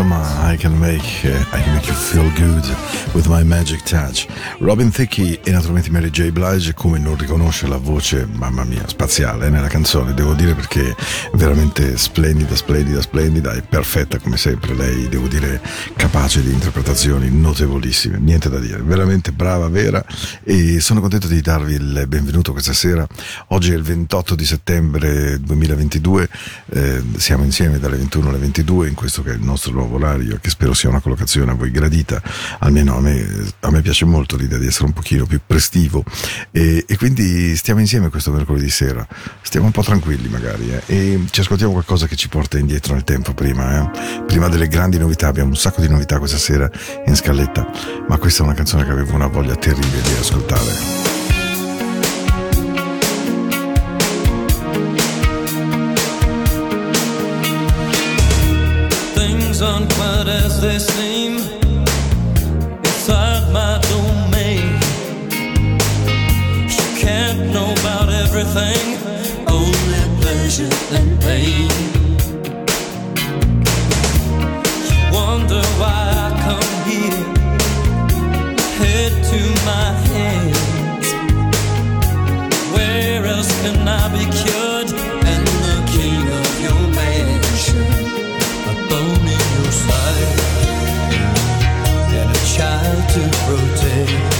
insomma, I can, make, eh, I can make you feel good with my magic touch. Robin Thicke e naturalmente Mary J. Blige, come non riconosce la voce, mamma mia, spaziale eh, nella canzone, devo dire perché veramente splendida, splendida, splendida e perfetta come sempre. Lei, devo dire, capace di interpretazioni notevolissime, niente da dire, veramente brava, vera e sono contento di darvi il benvenuto questa sera. Oggi è il 28 di settembre 2022, eh, siamo insieme dalle 21 alle 22 in questo che è il nostro nuovo orario, che spero sia una collocazione a voi gradita, almeno a me, a me piace molto l'idea di essere un pochino più prestivo e, e quindi stiamo insieme questo mercoledì sera, stiamo un po' tranquilli magari eh, e ci ascoltiamo qualcosa che ci porta indietro nel tempo prima, eh. prima delle grandi novità, abbiamo un sacco di novità questa sera in scaletta, ma questa è una canzone che avevo una voglia terribile di ascoltare. Aren't quite as they seem inside my domain. You can't know about everything, only pleasure and pain. You wonder why I come here, head to my hands. Where else can I be cured? Side and a child to protect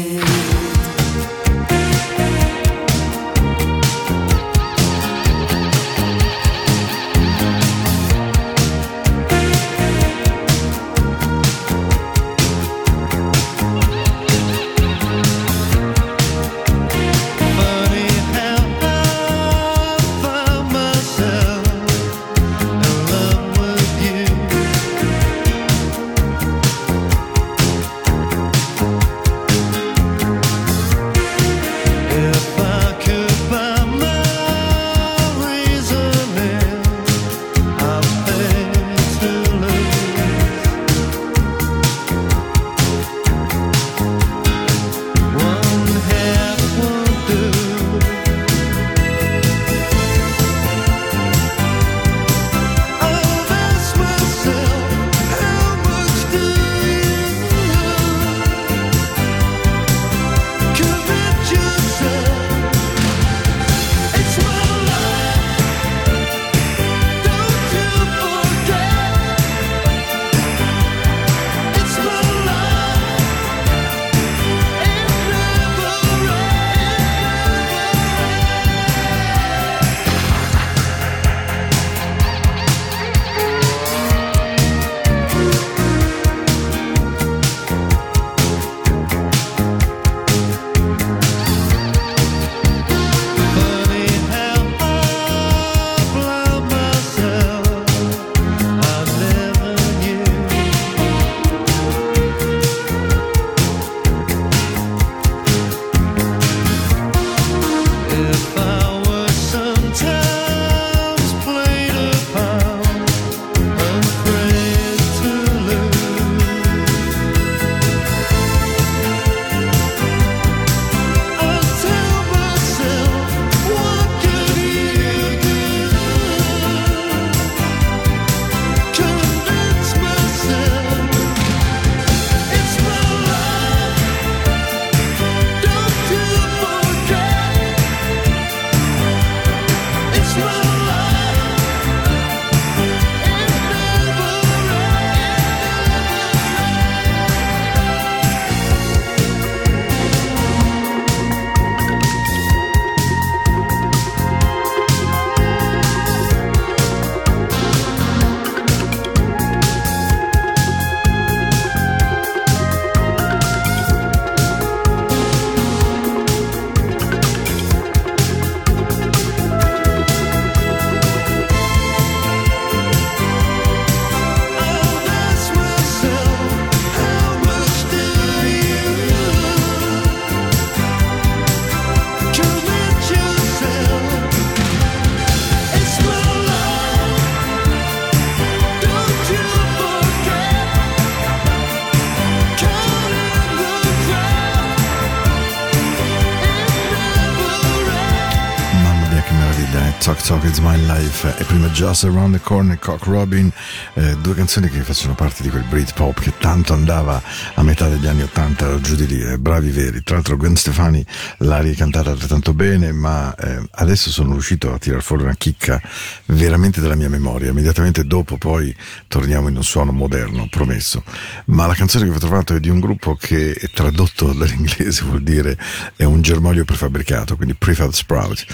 Life e prima Just Around the Corner, Cock Robin, eh, due canzoni che facevano parte di quel Britpop che tanto andava a metà degli anni 80 giù di lì, eh, bravi veri. Tra l'altro Gwen Stefani l'ha ricantata altrettanto bene, ma eh, adesso sono riuscito a tirar fuori una chicca veramente della mia memoria. Immediatamente dopo poi torniamo in un suono moderno, promesso. Ma la canzone che ho trovato è di un gruppo che tradotto dall'inglese vuol dire è un germoglio prefabbricato, quindi prefab sprout.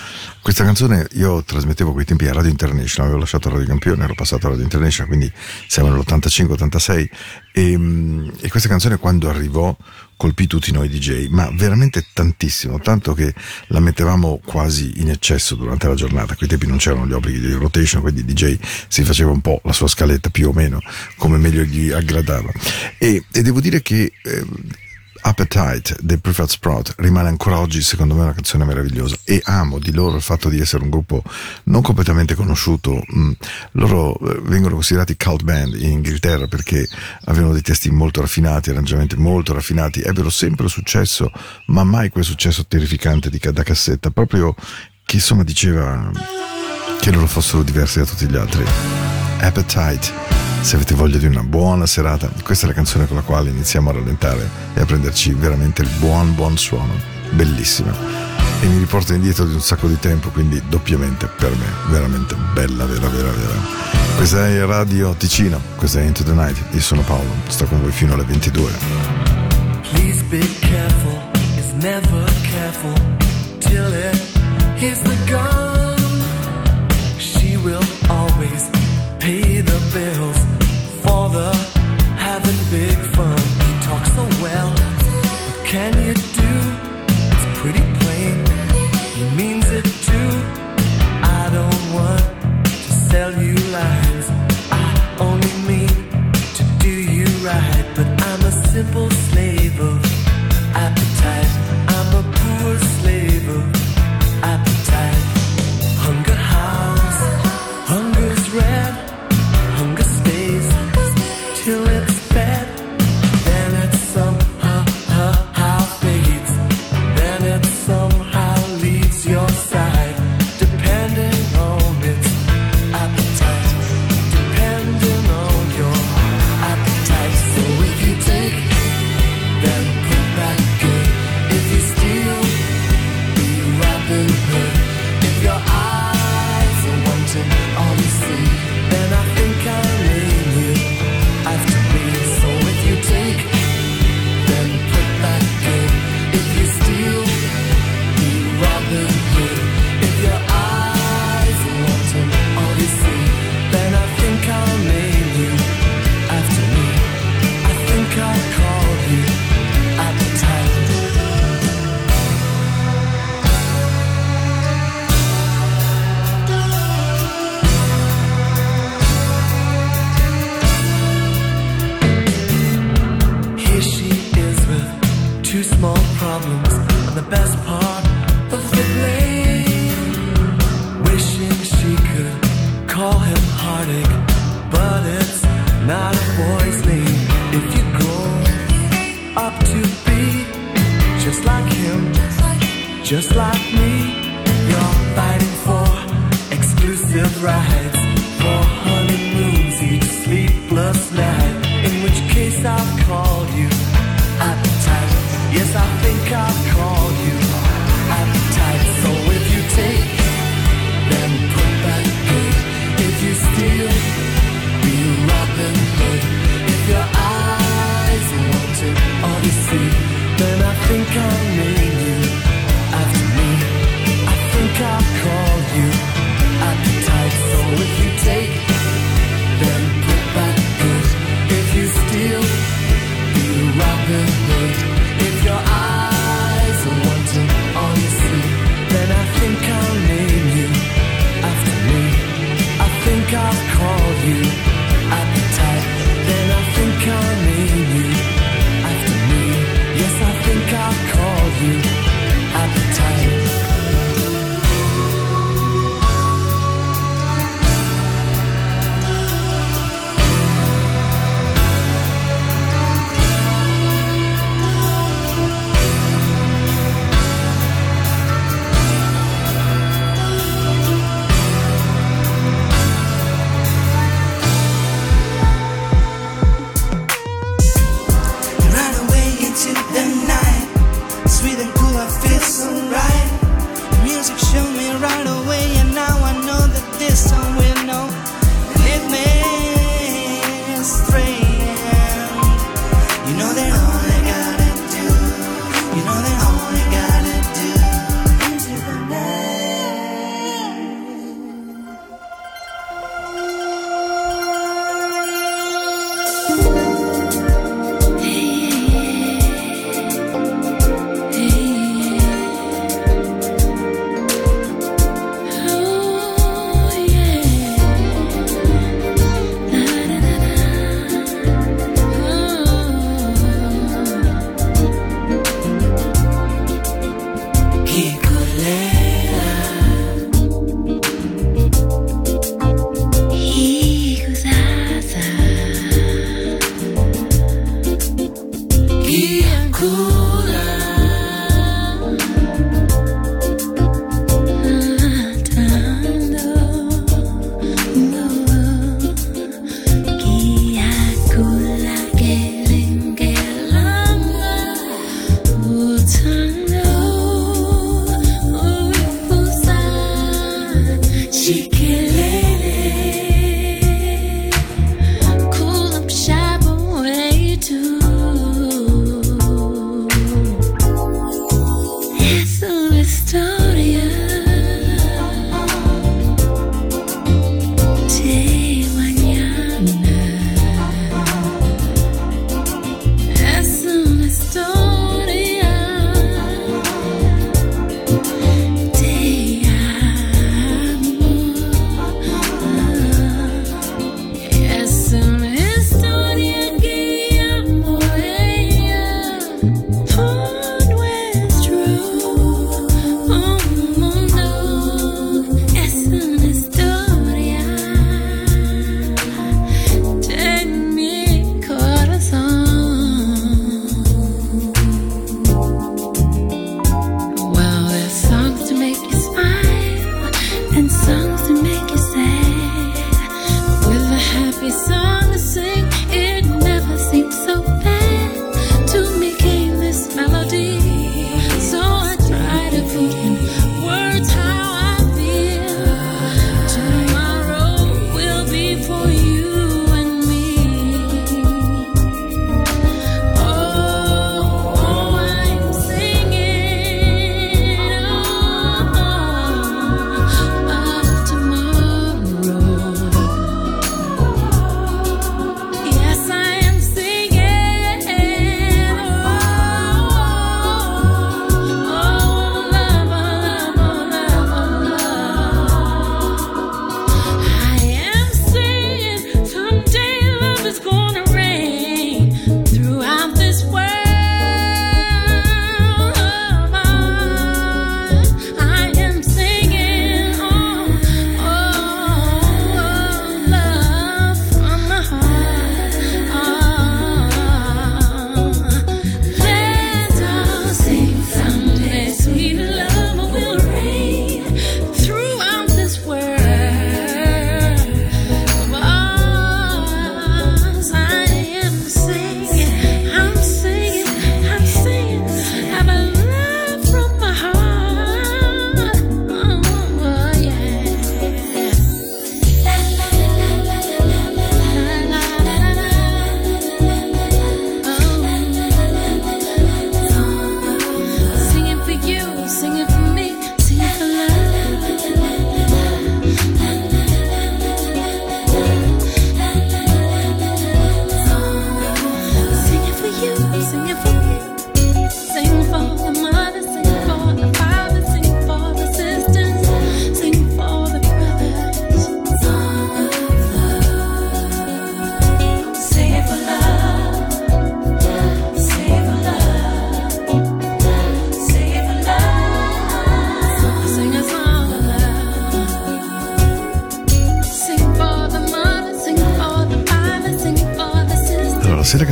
Questa canzone io trasmettevo quei tempi a Radio International, avevo lasciato Radio Campione, ero passato a Radio International, quindi siamo nell'85-86 e, mm, e questa canzone quando arrivò colpì tutti noi DJ, ma veramente tantissimo, tanto che la mettevamo quasi in eccesso durante la giornata. Quei tempi non c'erano gli obblighi di rotation, quindi DJ si faceva un po' la sua scaletta più o meno come meglio gli aggradava. E, e devo dire che eh, Appetite dei Preferred Sprout rimane ancora oggi secondo me una canzone meravigliosa. E amo di loro il fatto di essere un gruppo non completamente conosciuto mm, loro eh, vengono considerati cult band in Inghilterra perché avevano dei testi molto raffinati arrangiamenti molto raffinati ebbero sempre successo ma mai quel successo terrificante di, da cassetta proprio che insomma diceva che loro fossero diversi da tutti gli altri. Appetite se avete voglia di una buona serata, questa è la canzone con la quale iniziamo a rallentare e a prenderci veramente il buon buon suono, bellissima. E mi riporta indietro di un sacco di tempo, quindi doppiamente per me, veramente bella, vera, vera, vera. Questa è Radio Ticino, questa è Into the Night, io sono Paolo, sto con voi fino alle 22. Please be careful, it's never careful till it hits the gun. She will always pay the bill. father having big fun. He talks so well. But can you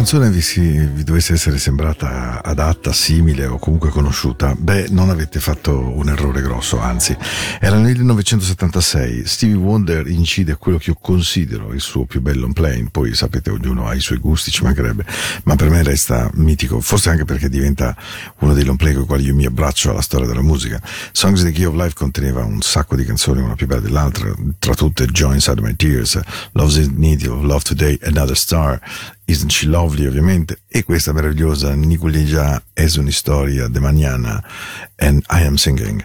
canzone vi, si, vi, dovesse essere sembrata adatta, simile o comunque conosciuta, beh, non avete fatto un errore grosso, anzi, era nel 1976, Stevie Wonder incide quello che io considero il suo più bello playing, poi sapete ognuno ha i suoi gusti, ci mancherebbe, ma per me resta mitico, forse anche perché diventa uno dei long play con i quali io mi abbraccio alla storia della musica. Songs in the Key of Life conteneva un sacco di canzoni, una più bella dell'altra, tra tutte Joy Inside My Tears, Love's in Need of Love Today, Another Star, Isn't She Lovely ovviamente e questa meravigliosa Niculegia es una storia de mañana and I Am Singing.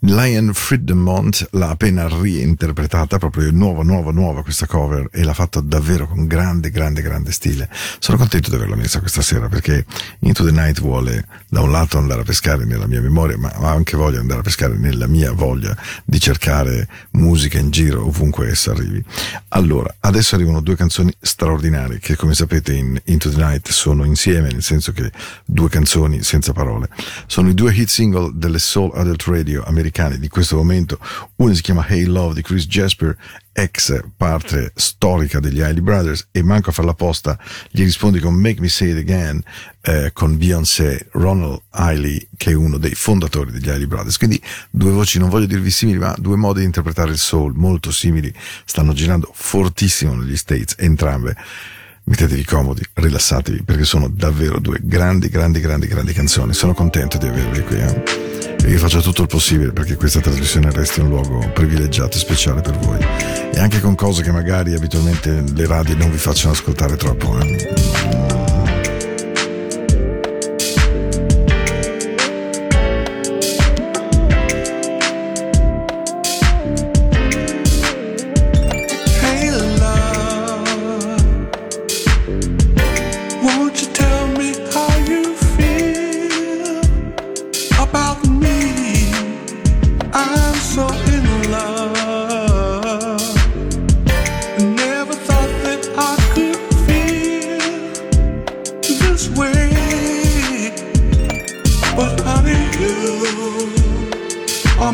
Lion Friedmont l'ha appena reinterpretata, proprio nuova, nuova, nuova questa cover e l'ha fatta davvero con grande, grande, grande stile. Sono contento di averla messa questa sera perché Into the Night vuole da un lato andare a pescare nella mia memoria ma ha anche voglia di andare a pescare nella mia voglia di cercare musica in giro ovunque essa arrivi. Allora, adesso arrivano due canzoni straordinarie che come sapete in Into the Night sono insieme, nel senso che due canzoni senza parole. Sono i due hit single delle Soul Adult Radio americane di questo momento. Una si chiama Hey Love di Chris Jasper, ex parte storica degli Hailey Brothers, e manco a farla posta gli rispondi con Make Me Say It Again eh, con Beyoncé, Ronald Hailey, che è uno dei fondatori degli Hailey Brothers. Quindi due voci, non voglio dirvi simili, ma due modi di interpretare il soul molto simili, stanno girando fortissimo negli States, entrambe mettetevi comodi, rilassatevi, perché sono davvero due grandi, grandi, grandi, grandi canzoni. Sono contento di avervi qui. Eh? E io faccio tutto il possibile perché questa trasmissione resti un luogo privilegiato e speciale per voi. E anche con cose che magari abitualmente le radio non vi facciano ascoltare troppo. Eh?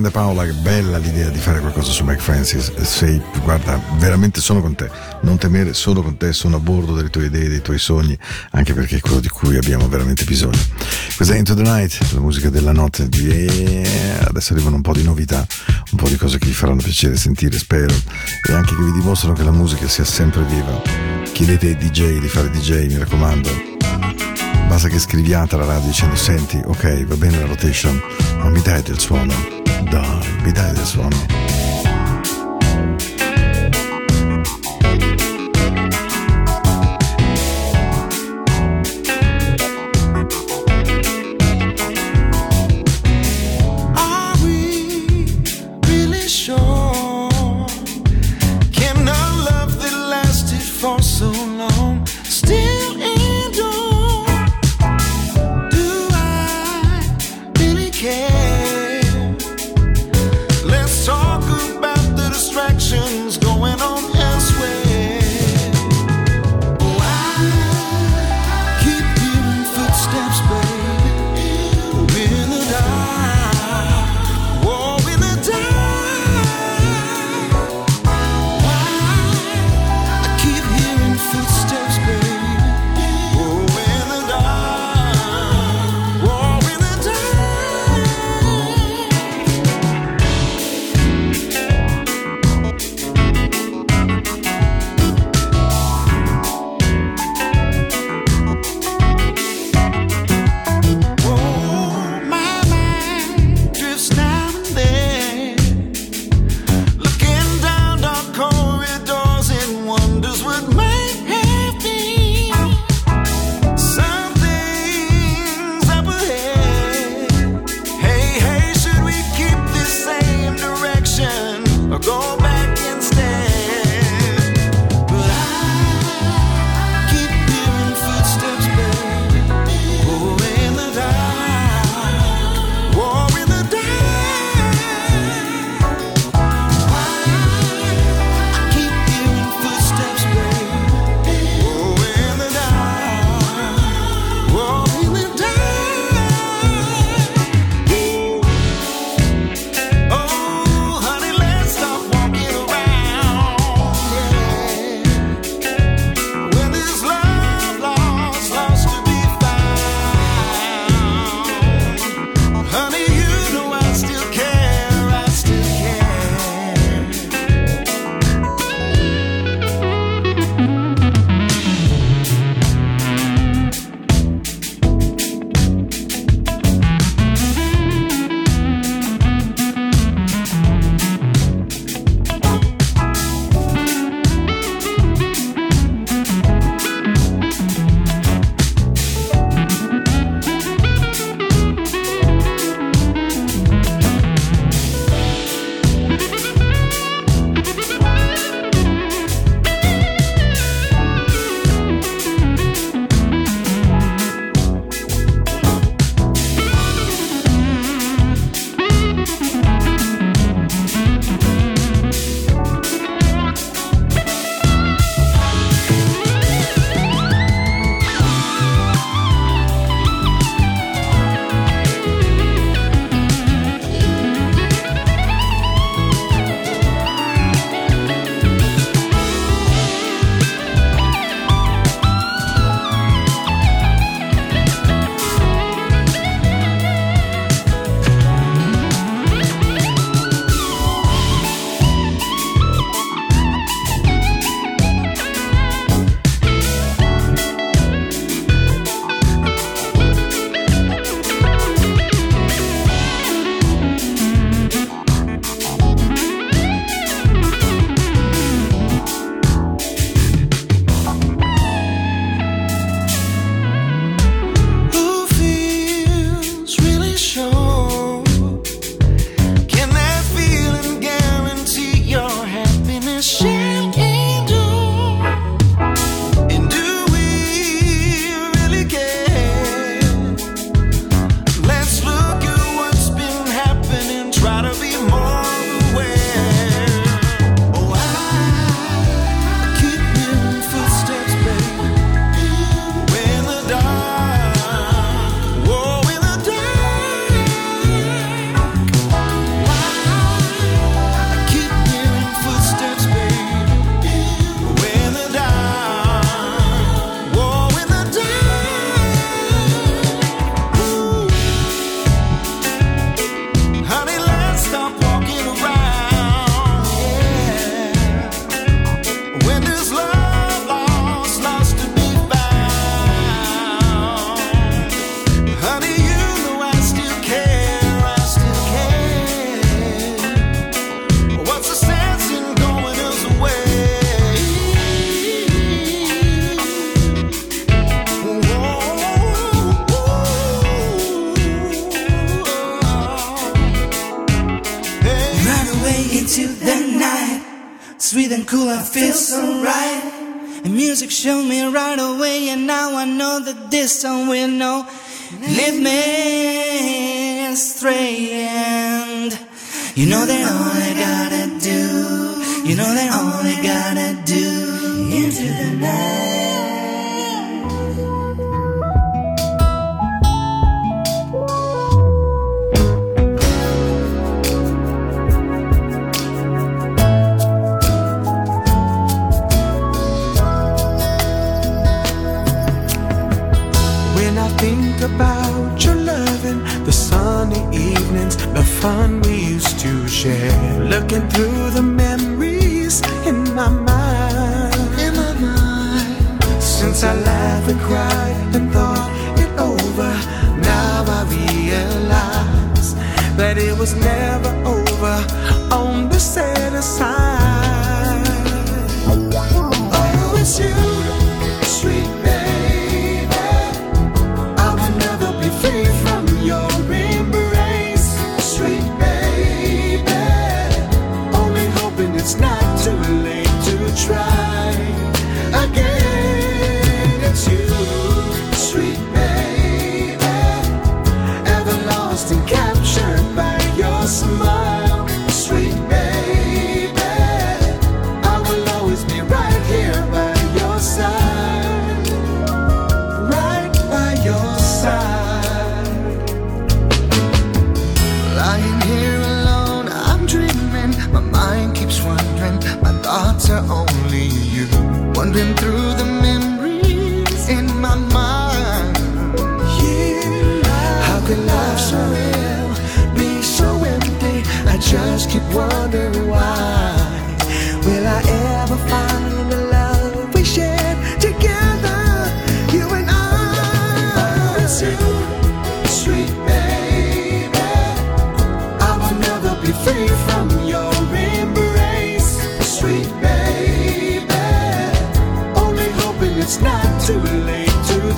grande Paola, che bella l'idea di fare qualcosa su Mike Francis. Sei, guarda, veramente sono con te. Non temere, sono con te, sono a bordo delle tue idee, dei tuoi sogni, anche perché è quello di cui abbiamo veramente bisogno. Questa è Into the Night, la musica della notte. Yeah. Adesso arrivano un po' di novità, un po' di cose che vi faranno piacere sentire, spero, e anche che vi dimostrano che la musica sia sempre viva. Chiedete ai DJ di fare DJ, mi raccomando. Basta che scriviate alla radio dicendo senti, ok, va bene la rotation, ma mi dai del suono? Dai, mi dai del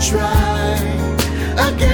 try again.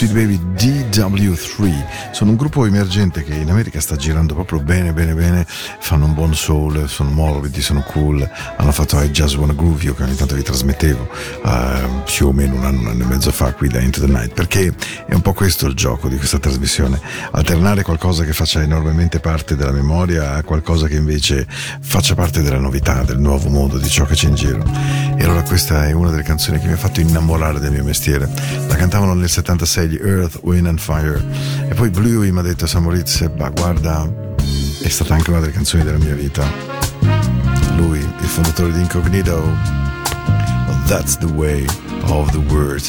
Sweet Baby DW3 sono un gruppo emergente che in America sta girando proprio bene bene bene. Fanno un buon soul, sono morbidi, sono cool. Hanno fatto I Just Wanna Groove You che ogni tanto vi trasmettevo eh, più o meno un anno, un anno e mezzo fa qui da Into the Night. Perché è un po' questo il gioco di questa trasmissione. Alternare qualcosa che faccia enormemente parte della memoria a qualcosa che invece faccia parte della novità, del nuovo mondo, di ciò che c'è in giro e allora questa è una delle canzoni che mi ha fatto innamorare del mio mestiere. La cantavano nel 76 gli Earth, Wind and Fire. E poi Bluey mi ha detto Samoritz ma guarda è stata anche una delle canzoni della mia vita. Lui, il fondatore di Incognito. Well, That's the way of the world.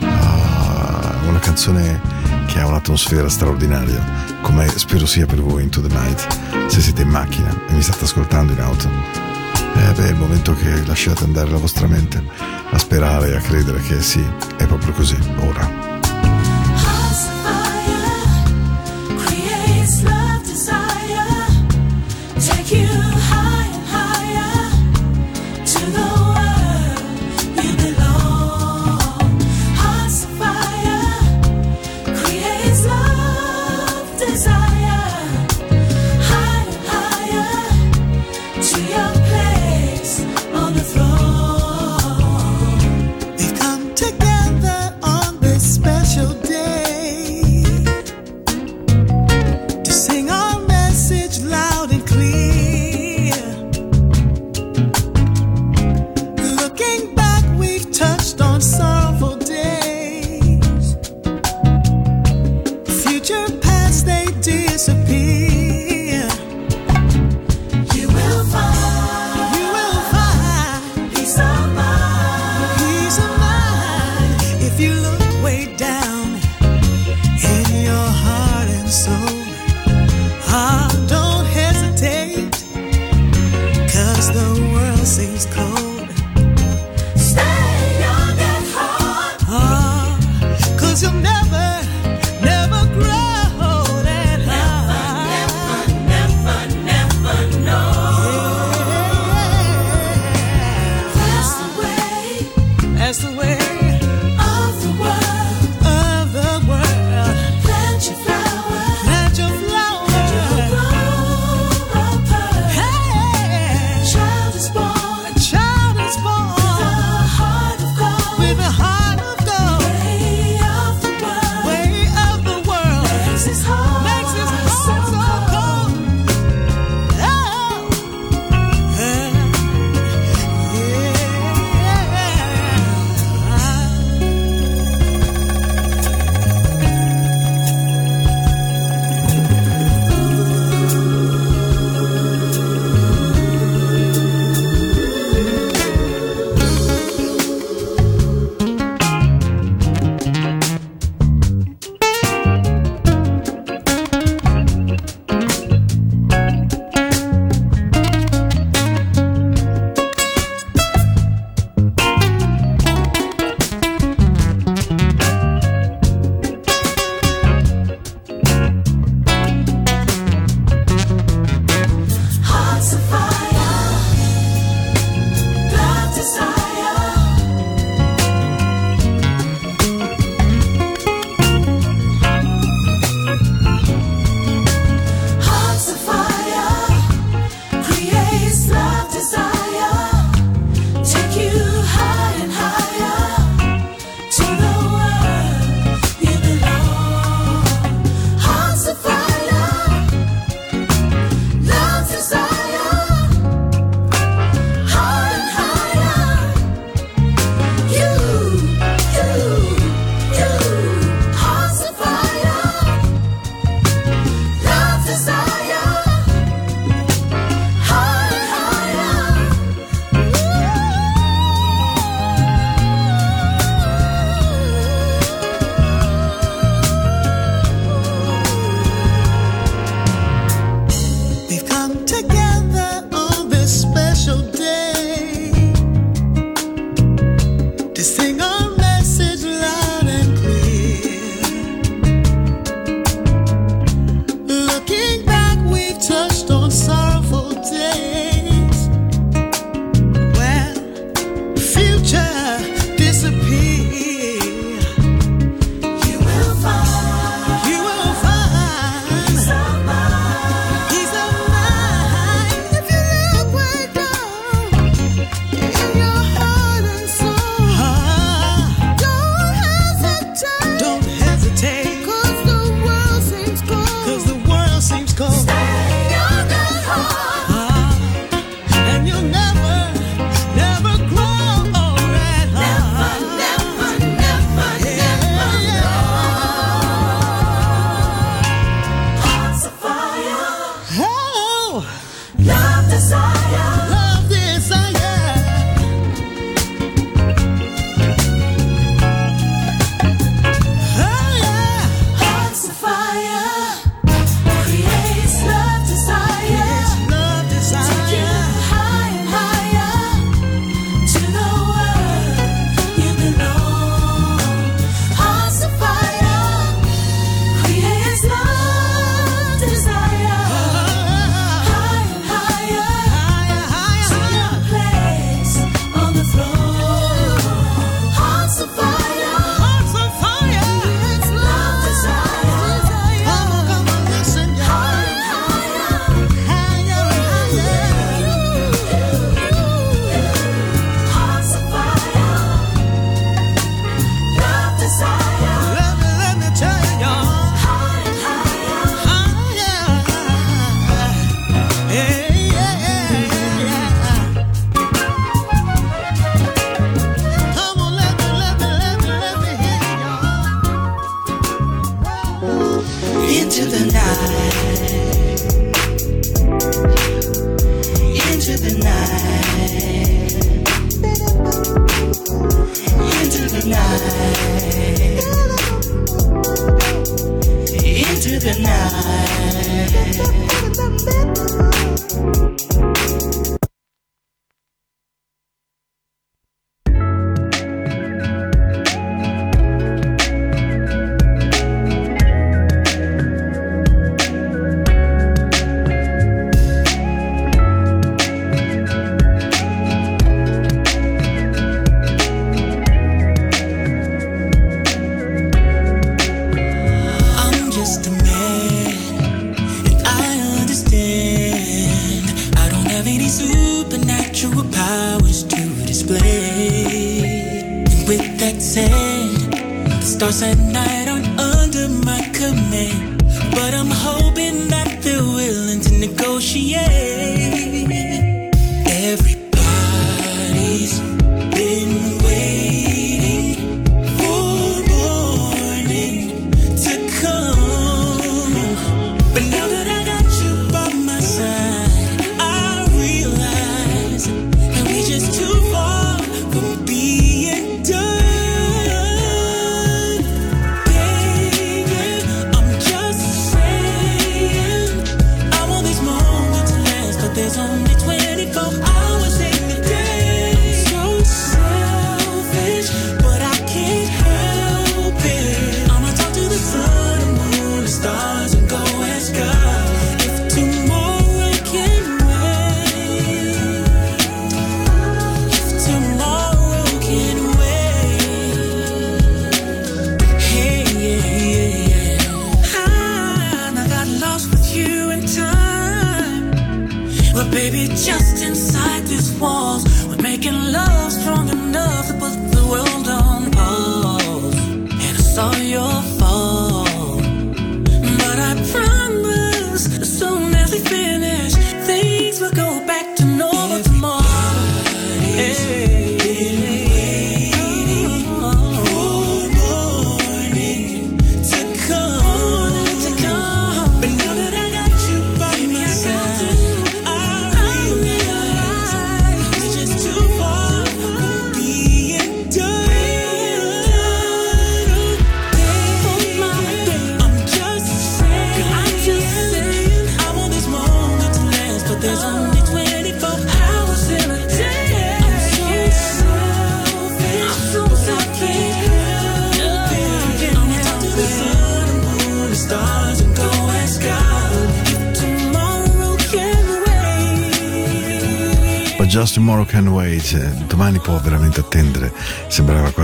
Ah, una canzone che ha un'atmosfera straordinaria come spero sia per voi Into the Night. Se siete in macchina e mi state ascoltando in auto eh beh, il momento che lasciate andare la vostra mente a sperare e a credere che sì, è proprio così, ora.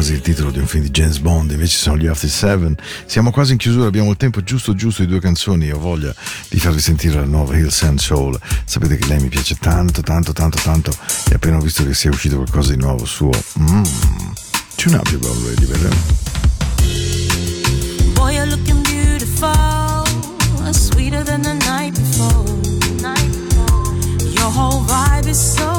quasi il titolo di un film di James Bond, invece sono gli After Seven. Siamo quasi in chiusura, abbiamo il tempo giusto giusto di due canzoni. Ho voglia di farvi sentire la nuova Hills and Soul. Sapete che lei mi piace tanto, tanto, tanto, tanto. E appena ho visto che sia uscito qualcosa di nuovo suo, mmm, tune up your already, vedremo. Boy, you're looking beautiful, sweeter than the night before. Your whole vibe is so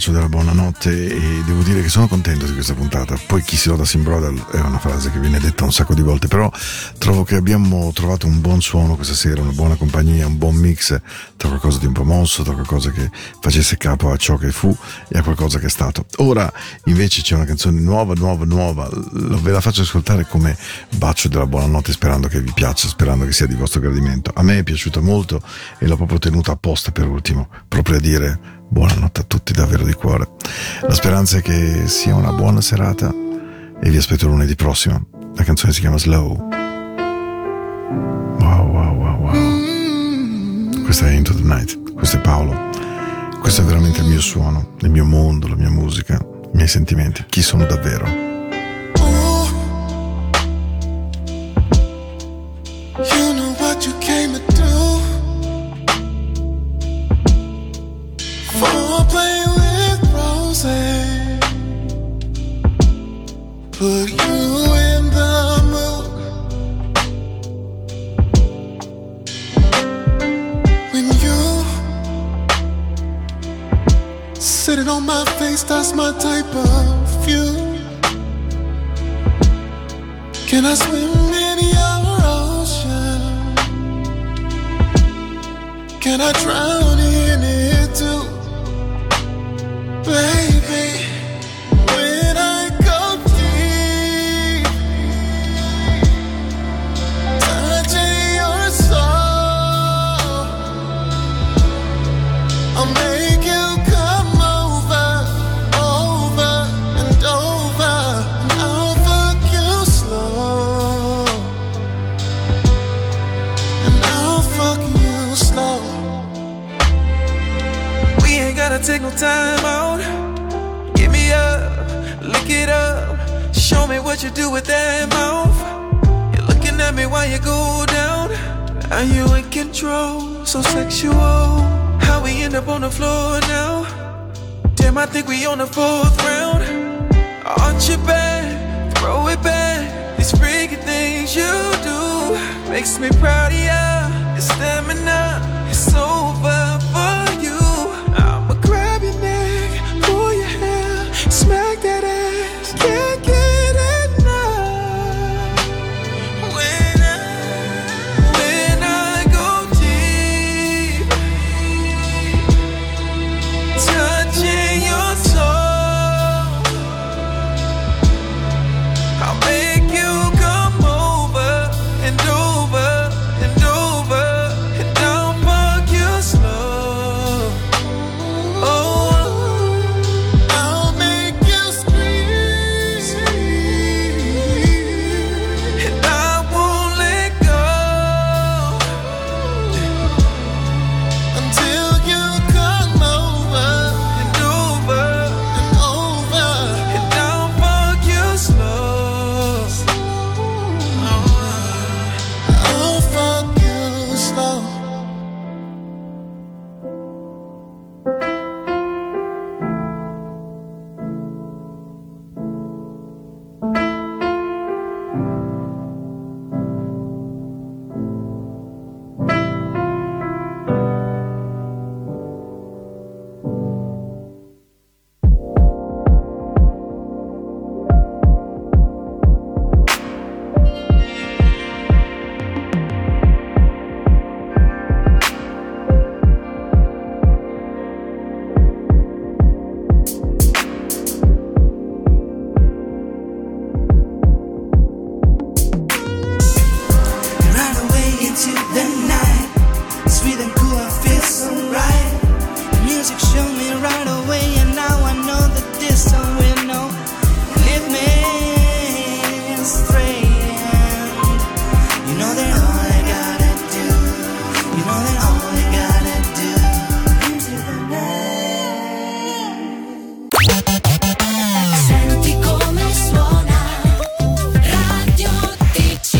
bacio della buonanotte e devo dire che sono contento di questa puntata. Poi chi si loda si imbroda è una frase che viene detta un sacco di volte, però trovo che abbiamo trovato un buon suono questa sera, una buona compagnia, un buon mix tra qualcosa di un po' mosso, tra qualcosa che facesse capo a ciò che fu e a qualcosa che è stato. Ora invece c'è una canzone nuova, nuova, nuova, ve la faccio ascoltare come bacio della buonanotte sperando che vi piaccia, sperando che sia di vostro gradimento. A me è piaciuta molto e l'ho proprio tenuta apposta per ultimo, proprio a dire buonanotte a tutti davvero di cuore. La speranza è che sia una buona serata e vi aspetto lunedì prossimo. La canzone si chiama Slow. Wow, wow, wow, wow. Questa è Into the Night, questo è Paolo. Questo è veramente il mio suono, il mio mondo, la mia musica, i miei sentimenti, chi sono davvero.